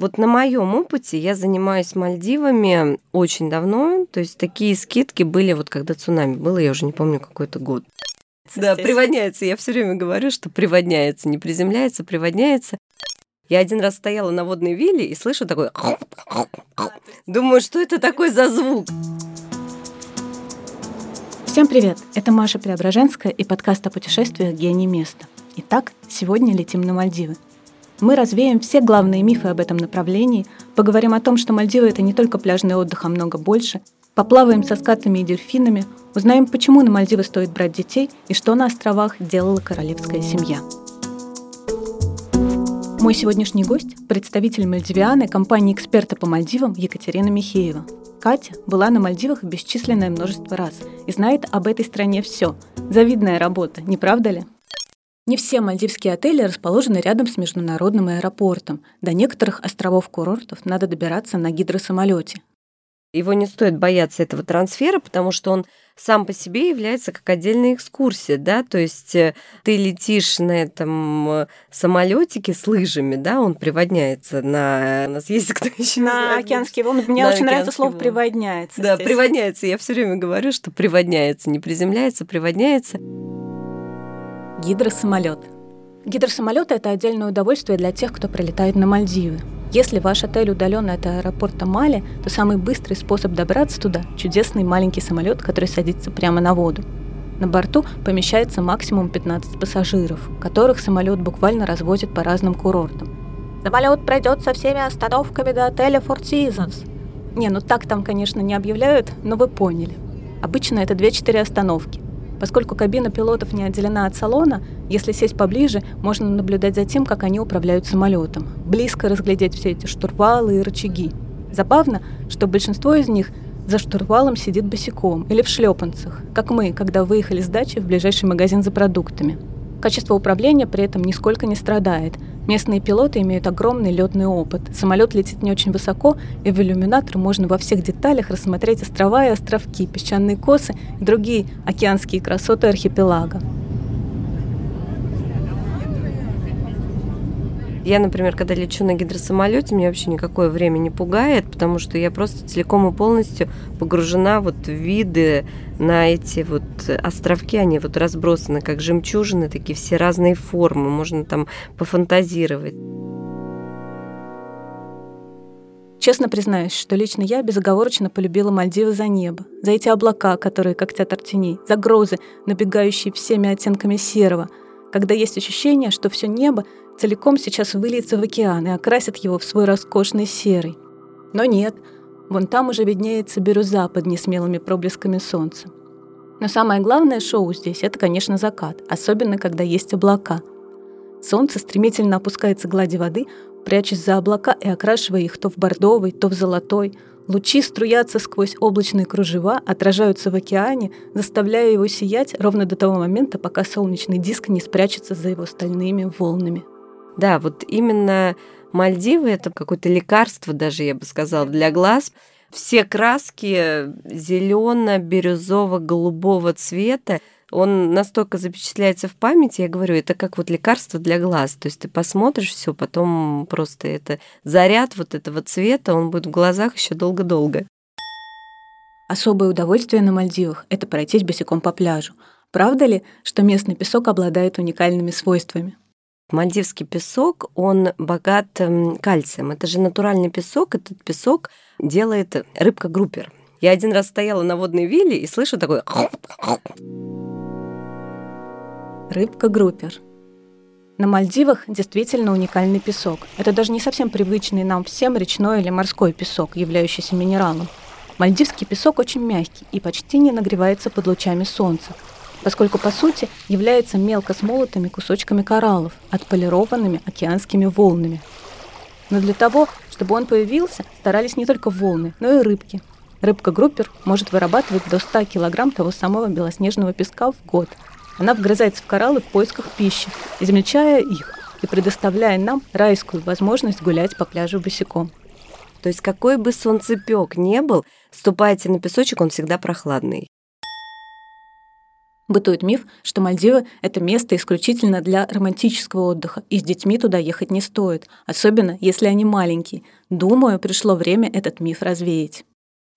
Вот на моем опыте я занимаюсь Мальдивами очень давно, то есть такие скидки были вот когда цунами было, я уже не помню какой-то год. Да, приводняется. Я все время говорю, что приводняется, не приземляется, приводняется. Я один раз стояла на водной вилле и слышу такой... Думаю, что это такой за звук? Всем привет! Это Маша Преображенская и подкаст о путешествиях «Гений места». Итак, сегодня летим на Мальдивы. Мы развеем все главные мифы об этом направлении, поговорим о том, что Мальдивы — это не только пляжный отдых, а много больше, поплаваем со скатами и дельфинами, узнаем, почему на Мальдивы стоит брать детей и что на островах делала королевская семья. Мой сегодняшний гость – представитель Мальдивианы компании эксперта по Мальдивам Екатерина Михеева. Катя была на Мальдивах бесчисленное множество раз и знает об этой стране все. Завидная работа, не правда ли? Не все мальдивские отели расположены рядом с международным аэропортом. До некоторых островов-курортов надо добираться на гидросамолете. Его не стоит бояться этого трансфера, потому что он сам по себе является как отдельная экскурсия, да, то есть э, ты летишь на этом э, самолетике с лыжами, да, он приводняется на... У нас есть кто еще На океанские волны. Мне очень нравится слово «приводняется». Да, приводняется. Я все время говорю, что приводняется, не приземляется, приводняется. Гидросамолет. Гидросамолет – это отдельное удовольствие для тех, кто прилетает на Мальдивы. Если ваш отель удален от аэропорта Мали, то самый быстрый способ добраться туда – чудесный маленький самолет, который садится прямо на воду. На борту помещается максимум 15 пассажиров, которых самолет буквально развозит по разным курортам. Самолет пройдет со всеми остановками до отеля Four Seasons. Не, ну так там, конечно, не объявляют, но вы поняли. Обычно это 2-4 остановки. Поскольку кабина пилотов не отделена от салона, если сесть поближе, можно наблюдать за тем, как они управляют самолетом, близко разглядеть все эти штурвалы и рычаги. Забавно, что большинство из них за штурвалом сидит босиком или в шлепанцах, как мы, когда выехали с дачи в ближайший магазин за продуктами. Качество управления при этом нисколько не страдает. Местные пилоты имеют огромный летный опыт. Самолет летит не очень высоко, и в иллюминатор можно во всех деталях рассмотреть острова и островки, песчаные косы и другие океанские красоты архипелага. Я, например, когда лечу на гидросамолете, меня вообще никакое время не пугает, потому что я просто целиком и полностью погружена вот в виды на эти вот островки, они вот разбросаны как жемчужины, такие все разные формы, можно там пофантазировать. Честно признаюсь, что лично я безоговорочно полюбила Мальдивы за небо, за эти облака, которые как театр теней, за грозы, набегающие всеми оттенками серого, когда есть ощущение, что все небо целиком сейчас выльется в океан и окрасит его в свой роскошный серый. Но нет, вон там уже виднеется бирюза под несмелыми проблесками солнца. Но самое главное шоу здесь – это, конечно, закат, особенно когда есть облака. Солнце стремительно опускается к глади воды, прячась за облака и окрашивая их то в бордовый, то в золотой. Лучи струятся сквозь облачные кружева, отражаются в океане, заставляя его сиять ровно до того момента, пока солнечный диск не спрячется за его стальными волнами. Да, вот именно Мальдивы это какое-то лекарство, даже я бы сказала, для глаз. Все краски зелено-бирюзово-голубого цвета, он настолько запечатляется в памяти, я говорю, это как вот лекарство для глаз. То есть ты посмотришь все, потом просто это заряд вот этого цвета, он будет в глазах еще долго-долго. Особое удовольствие на Мальдивах – это пройтись босиком по пляжу. Правда ли, что местный песок обладает уникальными свойствами? Мальдивский песок, он богат эм, кальцием. Это же натуральный песок. Этот песок делает рыбка-группер. Я один раз стояла на водной вилле и слышу такой... Рыбка-группер. На Мальдивах действительно уникальный песок. Это даже не совсем привычный нам всем речной или морской песок, являющийся минералом. Мальдивский песок очень мягкий и почти не нагревается под лучами солнца, поскольку по сути является мелко смолотыми кусочками кораллов, отполированными океанскими волнами. Но для того, чтобы он появился, старались не только волны, но и рыбки. Рыбка-группер может вырабатывать до 100 кг того самого белоснежного песка в год. Она вгрызается в кораллы в поисках пищи, измельчая их и предоставляя нам райскую возможность гулять по пляжу босиком. То есть какой бы солнцепек не был, ступайте на песочек, он всегда прохладный. Бытует миф, что Мальдивы — это место исключительно для романтического отдыха, и с детьми туда ехать не стоит, особенно если они маленькие. Думаю, пришло время этот миф развеять.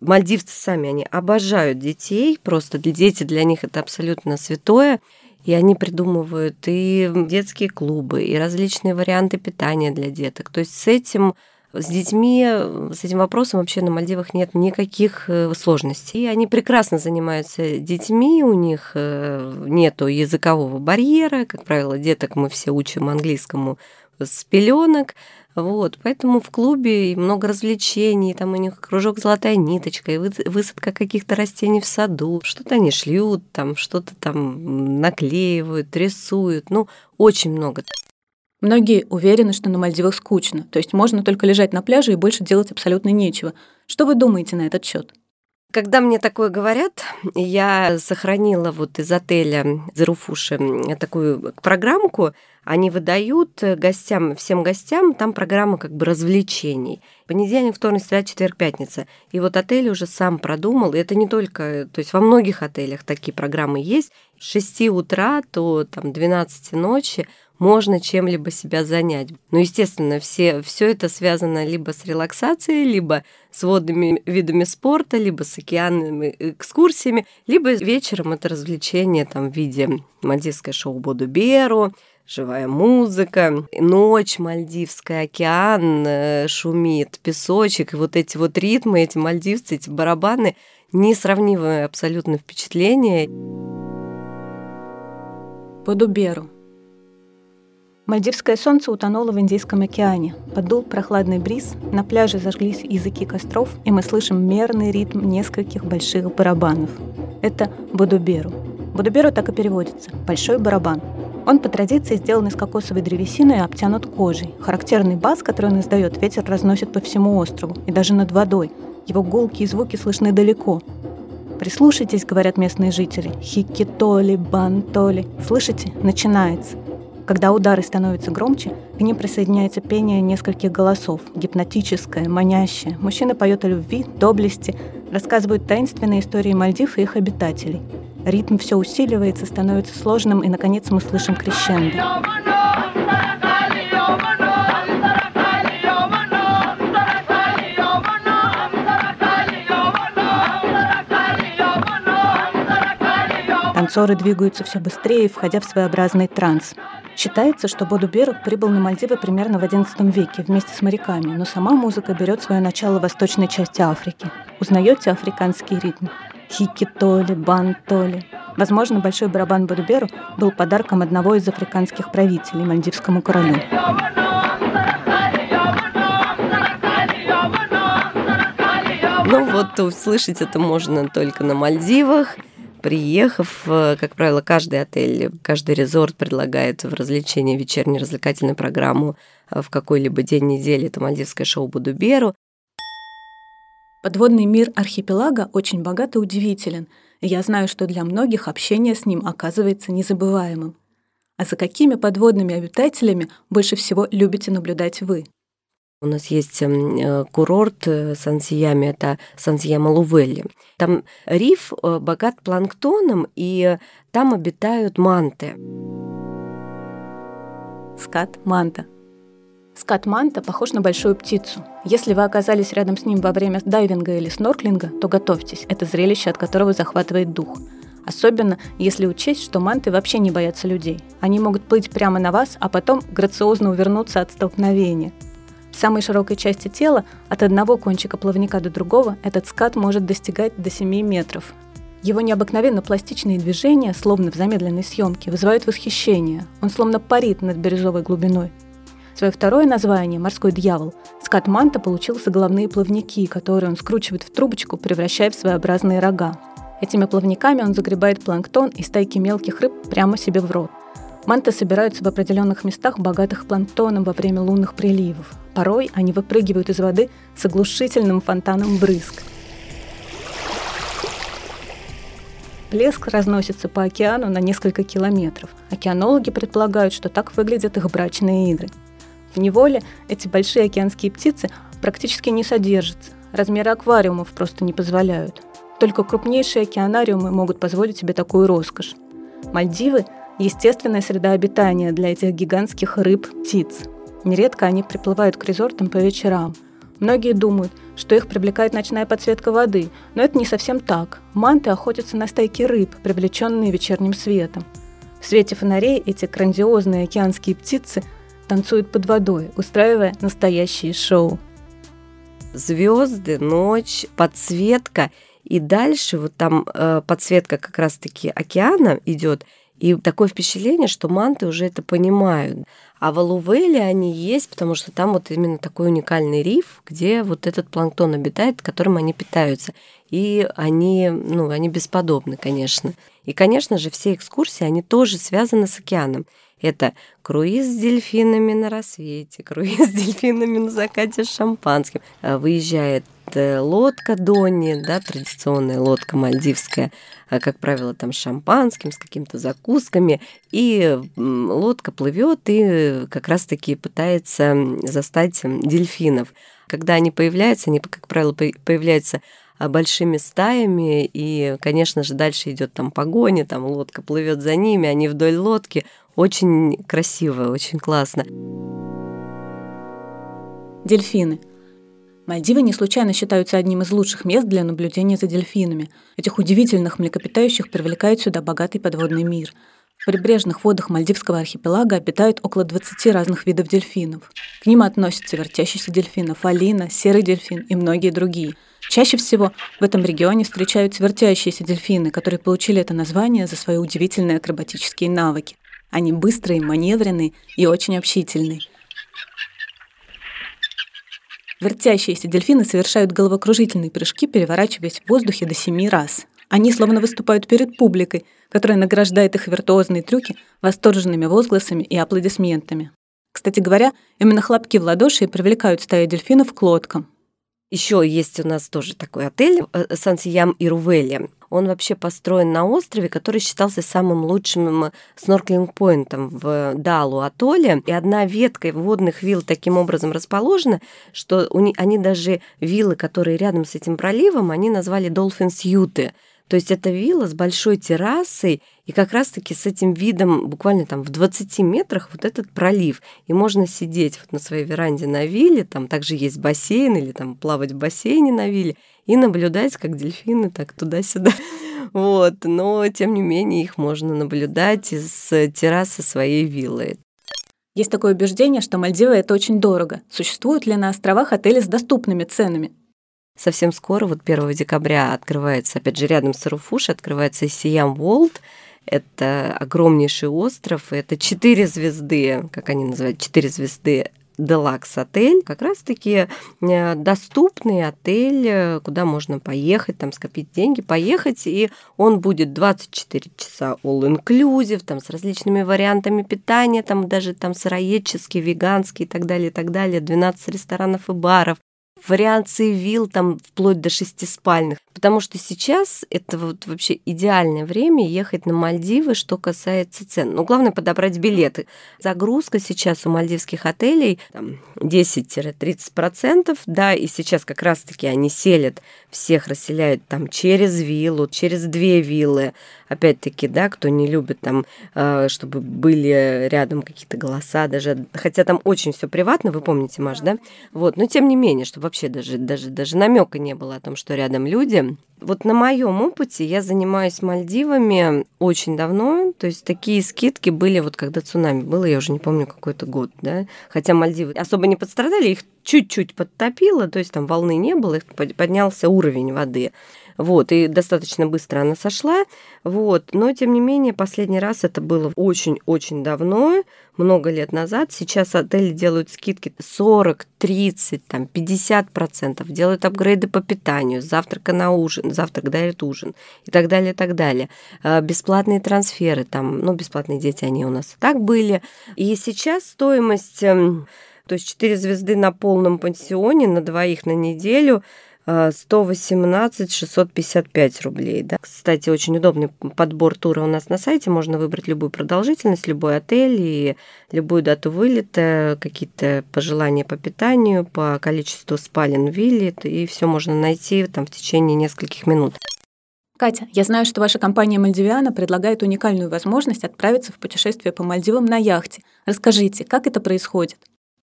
Мальдивцы сами, они обожают детей, просто для дети для них это абсолютно святое. И они придумывают и детские клубы, и различные варианты питания для деток. То есть с этим с детьми, с этим вопросом вообще на Мальдивах нет никаких э, сложностей. И они прекрасно занимаются детьми, у них э, нет языкового барьера. Как правило, деток мы все учим английскому с пеленок. Вот, поэтому в клубе много развлечений, там у них кружок «Золотая ниточка», и высадка каких-то растений в саду. Что-то они шьют, там что-то там наклеивают, рисуют. Ну, очень много. Многие уверены, что на Мальдивах скучно, то есть можно только лежать на пляже и больше делать абсолютно нечего. Что вы думаете на этот счет? Когда мне такое говорят, я сохранила вот из отеля Заруфуши такую программку, они выдают гостям, всем гостям, там программа как бы развлечений. Понедельник, вторник, среда, четверг, пятница. И вот отель уже сам продумал, и это не только, то есть во многих отелях такие программы есть, с 6 утра до там, 12 ночи можно чем-либо себя занять. Ну, естественно, все, все это связано либо с релаксацией, либо с водными видами спорта, либо с океанными экскурсиями, либо вечером это развлечение там, в виде мальдивское шоу Боду Беру, живая музыка, ночь мальдивская, океан э, шумит, песочек, и вот эти вот ритмы, эти мальдивцы, эти барабаны, несравнимое абсолютно впечатление. Подуберу. Мальдивское солнце утонуло в Индийском океане. Подул прохладный бриз, на пляже зажглись языки костров, и мы слышим мерный ритм нескольких больших барабанов. Это Бодуберу. Бодуберу так и переводится – «большой барабан». Он по традиции сделан из кокосовой древесины и обтянут кожей. Характерный бас, который он издает, ветер разносит по всему острову и даже над водой. Его гулкие звуки слышны далеко. Прислушайтесь, говорят местные жители. Хикитоли, бантоли. Слышите? Начинается. Когда удары становятся громче, к ним присоединяется пение нескольких голосов, гипнотическое, манящее. Мужчины поют о любви, доблести, рассказывают таинственные истории Мальдив и их обитателей. Ритм все усиливается, становится сложным, и, наконец, мы слышим крещендо. Танцоры двигаются все быстрее, входя в своеобразный транс. Считается, что Боду Берук прибыл на Мальдивы примерно в XI веке вместе с моряками, но сама музыка берет свое начало в восточной части Африки. Узнаете африканский ритм? Хики-толи, бан-толи. Возможно, большой барабан Бодуберу был подарком одного из африканских правителей мальдивскому королю. Ну вот услышать это можно только на Мальдивах приехав, э, как правило, каждый отель, каждый резорт предлагает в развлечении вечернюю развлекательную программу э, в какой-либо день недели. Это мальдивское шоу Будуберу. Подводный мир архипелага очень богат и удивителен. я знаю, что для многих общение с ним оказывается незабываемым. А за какими подводными обитателями больше всего любите наблюдать вы? У нас есть эм, э, курорт э, Сан-Сиями, это Сан-Сияма-Лувелли. Там риф э, богат планктоном, и там обитают манты. Скат-манта. Скат-манта похож на большую птицу. Если вы оказались рядом с ним во время дайвинга или снорклинга, то готовьтесь. Это зрелище, от которого захватывает дух. Особенно, если учесть, что манты вообще не боятся людей. Они могут плыть прямо на вас, а потом грациозно увернуться от столкновения – в самой широкой части тела, от одного кончика плавника до другого, этот скат может достигать до 7 метров. Его необыкновенно пластичные движения, словно в замедленной съемке, вызывают восхищение. Он словно парит над бирюзовой глубиной. Свое второе название «Морской дьявол» скат манта получил за головные плавники, которые он скручивает в трубочку, превращая в своеобразные рога. Этими плавниками он загребает планктон и стайки мелких рыб прямо себе в рот. Манты собираются в определенных местах, богатых планктоном во время лунных приливов. Порой они выпрыгивают из воды с оглушительным фонтаном брызг. Плеск разносится по океану на несколько километров. Океанологи предполагают, что так выглядят их брачные игры. В неволе эти большие океанские птицы практически не содержатся. Размеры аквариумов просто не позволяют. Только крупнейшие океанариумы могут позволить себе такую роскошь. Мальдивы – естественная среда обитания для этих гигантских рыб, птиц. Нередко они приплывают к резортам по вечерам. Многие думают, что их привлекает ночная подсветка воды, но это не совсем так. Манты охотятся на стайки рыб, привлеченные вечерним светом. В свете фонарей эти грандиозные океанские птицы танцуют под водой, устраивая настоящие шоу. Звезды, ночь, подсветка – и дальше вот там э, подсветка как раз-таки океана идет, и такое впечатление, что манты уже это понимают. А в Алувеле они есть, потому что там вот именно такой уникальный риф, где вот этот планктон обитает, которым они питаются. И они, ну, они бесподобны, конечно. И, конечно же, все экскурсии, они тоже связаны с океаном. Это круиз с дельфинами на рассвете, круиз с дельфинами на закате с шампанским. А выезжает э, лодка Донни, да, традиционная лодка мальдивская, а, как правило, там с шампанским, с какими-то закусками, и лодка плывет и как раз-таки пытается застать дельфинов. Когда они появляются, они, как правило, появляются большими стаями, и, конечно же, дальше идет там погоня, там лодка плывет за ними, они вдоль лодки. Очень красиво, очень классно. Дельфины. Мальдивы не случайно считаются одним из лучших мест для наблюдения за дельфинами. Этих удивительных млекопитающих привлекает сюда богатый подводный мир. В прибрежных водах Мальдивского архипелага обитает около 20 разных видов дельфинов. К ним относятся вертящийся дельфин, фалина, серый дельфин и многие другие. Чаще всего в этом регионе встречаются вертящиеся дельфины, которые получили это название за свои удивительные акробатические навыки. Они быстрые, маневренные и очень общительные. Вертящиеся дельфины совершают головокружительные прыжки, переворачиваясь в воздухе до семи раз. Они словно выступают перед публикой, которая награждает их виртуозные трюки восторженными возгласами и аплодисментами. Кстати говоря, именно хлопки в ладоши привлекают стаи дельфинов к лодкам. Еще есть у нас тоже такой отель э, Сан-Сиям и Рувели. Он вообще построен на острове, который считался самым лучшим снорклинг-поинтом в Далу атолле. И одна ветка водных вилл таким образом расположена, что они даже виллы, которые рядом с этим проливом, они назвали Dolphins Юты. То есть это вилла с большой террасой, и как раз-таки с этим видом буквально там в 20 метрах вот этот пролив. И можно сидеть вот на своей веранде на вилле, там также есть бассейн или там плавать в бассейне на вилле и наблюдать, как дельфины так туда-сюда. Вот, но тем не менее их можно наблюдать из террасы своей виллы. Есть такое убеждение, что Мальдивы — это очень дорого. Существуют ли на островах отели с доступными ценами? Совсем скоро, вот 1 декабря, открывается, опять же, рядом с Руфуш, открывается Сиям Волд. Это огромнейший остров, это четыре звезды, как они называют, четыре звезды Делакс отель, как раз-таки э, доступный отель, э, куда можно поехать, там скопить деньги, поехать, и он будет 24 часа all inclusive, там с различными вариантами питания, там даже там сыроедческий, веганский и так далее, и так далее, 12 ресторанов и баров, вариации вилл там вплоть до шестиспальных. Потому что сейчас это вот вообще идеальное время ехать на Мальдивы, что касается цен. Но главное подобрать билеты. Загрузка сейчас у мальдивских отелей 10-30%, да, и сейчас как раз-таки они селят, всех расселяют там через виллу, через две виллы. Опять-таки, да, кто не любит там, э, чтобы были рядом какие-то голоса, даже, хотя там очень все приватно, вы помните, Маш, да? Вот, но тем не менее, чтобы вообще даже, даже, даже намека не было о том, что рядом люди. Вот на моем опыте я занимаюсь Мальдивами очень давно, то есть такие скидки были вот когда цунами было, я уже не помню какой-то год, да, хотя Мальдивы особо не подстрадали, их чуть-чуть подтопило, то есть там волны не было, их поднялся уровень воды. Вот, и достаточно быстро она сошла. Вот, но тем не менее, последний раз это было очень-очень давно, много лет назад. Сейчас отели делают скидки 40, 30, там, 50 процентов, делают апгрейды по питанию, завтрака на ужин, завтрак дает ужин и так далее, и так далее. А, бесплатные трансферы, там, ну, бесплатные дети, они у нас и так были. И сейчас стоимость, эм, то есть 4 звезды на полном пансионе, на двоих на неделю – 118 655 рублей. Да. Кстати, очень удобный подбор тура у нас на сайте. Можно выбрать любую продолжительность, любой отель и любую дату вылета, какие-то пожелания по питанию, по количеству спален вилле, и все можно найти там в течение нескольких минут. Катя, я знаю, что ваша компания «Мальдивиана» предлагает уникальную возможность отправиться в путешествие по Мальдивам на яхте. Расскажите, как это происходит?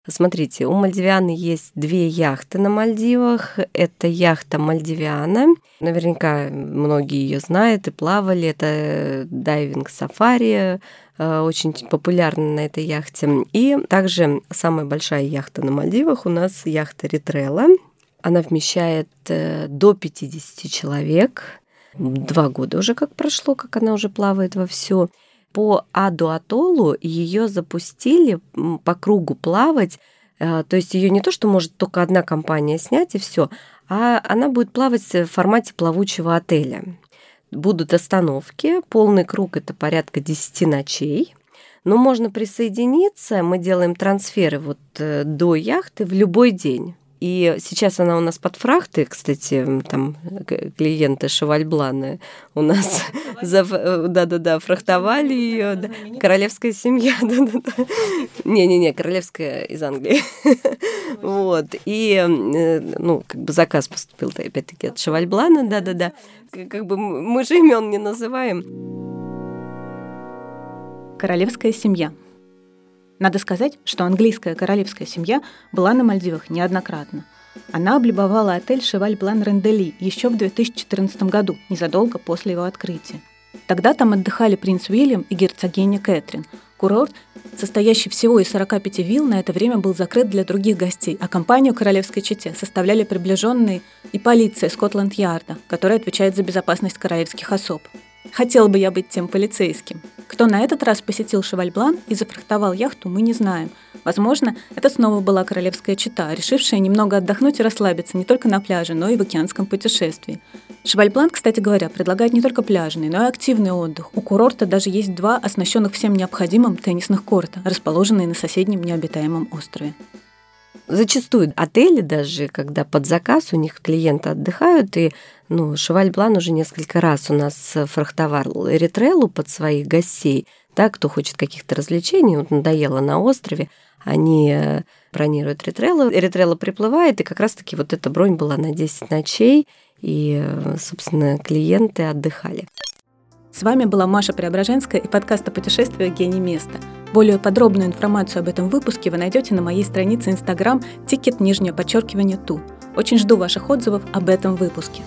Смотрите, у Мальдивианы есть две яхты на Мальдивах. Это яхта Мальдивиана. Наверняка многие ее знают и плавали. Это дайвинг-сафари, э, очень популярна на этой яхте. И также самая большая яхта на Мальдивах у нас яхта Ритрелла. Она вмещает э, до 50 человек два года уже как прошло, как она уже плавает во все. По Аду Атолу ее запустили по кругу плавать. Э, то есть ее не то, что может только одна компания снять и все, а она будет плавать в формате плавучего отеля. Будут остановки, полный круг это порядка 10 ночей. Но можно присоединиться, мы делаем трансферы вот э, до яхты в любой день. И сейчас она у нас под фрахты, кстати, там клиенты Шевальбланы у нас да-да-да, фрахтовали ее. Да. Королевская семья, да-да-да. Не-не-не, королевская из Англии. Вот. И, э, ну, как бы заказ поступил опять-таки от Шевальблана, да-да-да. Как бы мы же имен не называем. Королевская семья. Надо сказать, что английская королевская семья была на Мальдивах неоднократно. Она облюбовала отель «Шеваль Блан Рендели» еще в 2014 году, незадолго после его открытия. Тогда там отдыхали принц Уильям и герцогиня Кэтрин. Курорт, состоящий всего из 45 вилл, на это время был закрыт для других гостей, а компанию королевской чете составляли приближенные и полиция Скотланд-Ярда, которая отвечает за безопасность королевских особ. Хотел бы я быть тем полицейским. Кто на этот раз посетил Шевальблан и зафрахтовал яхту, мы не знаем. Возможно, это снова была королевская чита, решившая немного отдохнуть и расслабиться не только на пляже, но и в океанском путешествии. Шевальблан, кстати говоря, предлагает не только пляжный, но и активный отдых. У курорта даже есть два оснащенных всем необходимым теннисных корта, расположенные на соседнем необитаемом острове. Зачастую отели даже, когда под заказ у них клиенты отдыхают, и ну, Шеваль Блан уже несколько раз у нас фрахтовал Эритреллу под своих гостей, да, кто хочет каких-то развлечений, вот надоело на острове, они э, бронируют Эритреллу, Эритрелла приплывает, и как раз-таки вот эта бронь была на 10 ночей, и, э, собственно, клиенты отдыхали. С вами была Маша Преображенская и подкаст о путешествиях «Гений места». Более подробную информацию об этом выпуске вы найдете на моей странице Instagram ticket нижнее подчеркивание ту. Очень жду ваших отзывов об этом выпуске.